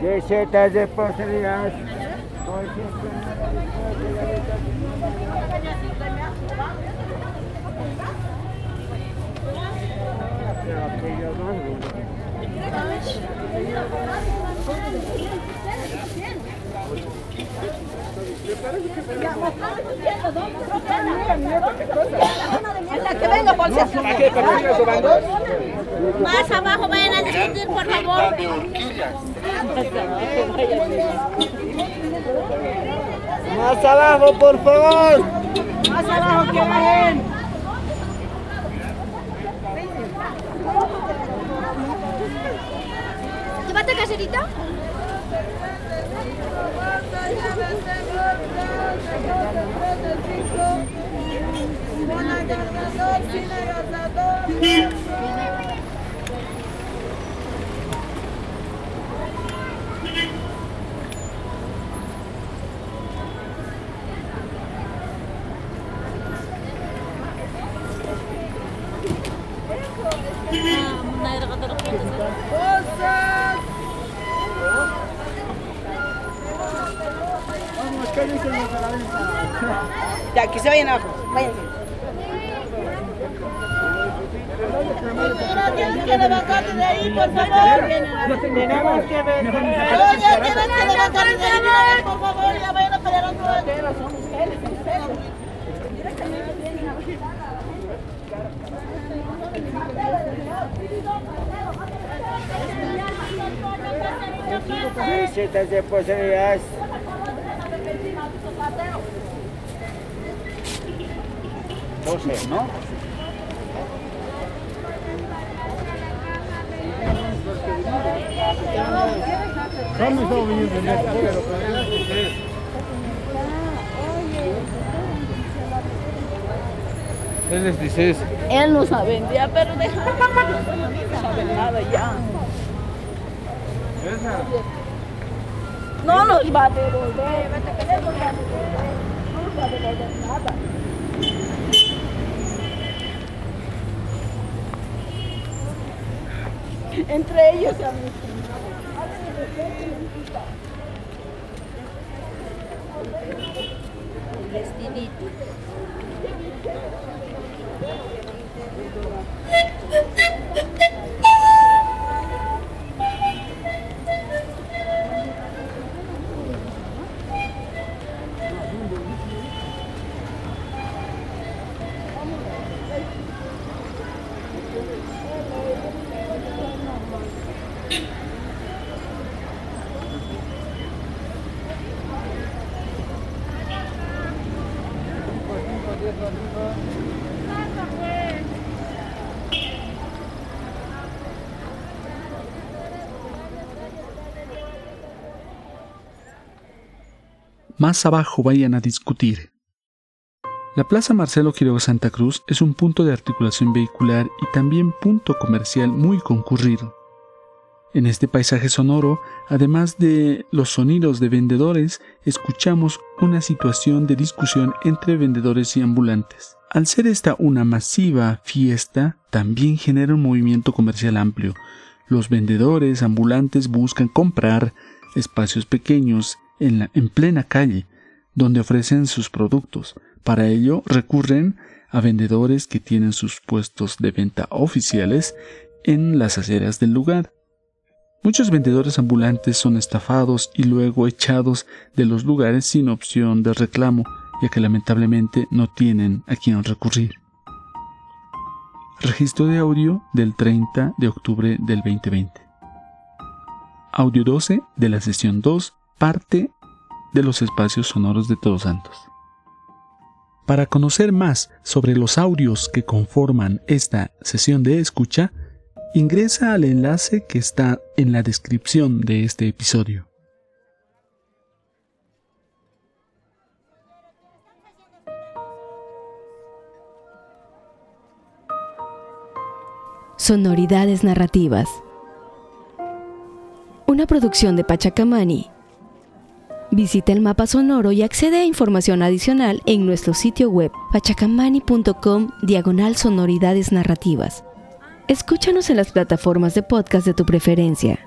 Recetas de porcelanato. que venga, por Más por favor. Más abajo, por favor. Más abajo que bajen. ¿Llévate caserita? Ya, que se vayan abajo. Váyanse. Que de ahí, por favor. Que tienen que de ahí, por favor. Ya vayan a pelear. Recetas de porcelanato. Doce, ¿no? Es 16. Él no sabe vendía, pero deja. No sabe nada ya. No nos va a devolver. No nos va a devolver nada. Entre ellos a mí. Vestidito. Más abajo vayan a discutir. La Plaza Marcelo Quiroga Santa Cruz es un punto de articulación vehicular y también punto comercial muy concurrido. En este paisaje sonoro, además de los sonidos de vendedores, escuchamos una situación de discusión entre vendedores y ambulantes. Al ser esta una masiva fiesta, también genera un movimiento comercial amplio. Los vendedores ambulantes buscan comprar espacios pequeños en, en plena calle, donde ofrecen sus productos. Para ello recurren a vendedores que tienen sus puestos de venta oficiales en las aceras del lugar. Muchos vendedores ambulantes son estafados y luego echados de los lugares sin opción de reclamo, ya que lamentablemente no tienen a quien recurrir. Registro de audio del 30 de octubre del 2020. Audio 12 de la sesión 2, parte de los espacios sonoros de Todos Santos. Para conocer más sobre los audios que conforman esta sesión de escucha, ingresa al enlace que está en la descripción de este episodio. Sonoridades narrativas. Una producción de Pachacamani. Visita el mapa sonoro y accede a información adicional en nuestro sitio web pachacamani.com diagonal sonoridades narrativas. Escúchanos en las plataformas de podcast de tu preferencia.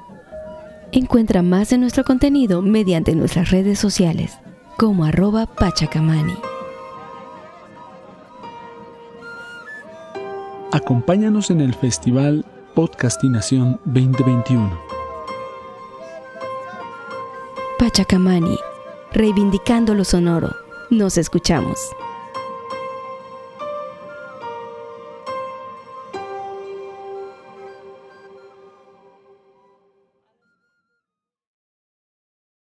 Encuentra más de nuestro contenido mediante nuestras redes sociales, como arroba pachacamani. Acompáñanos en el Festival Podcastinación 2021. Pachacamani, reivindicando lo sonoro. Nos escuchamos.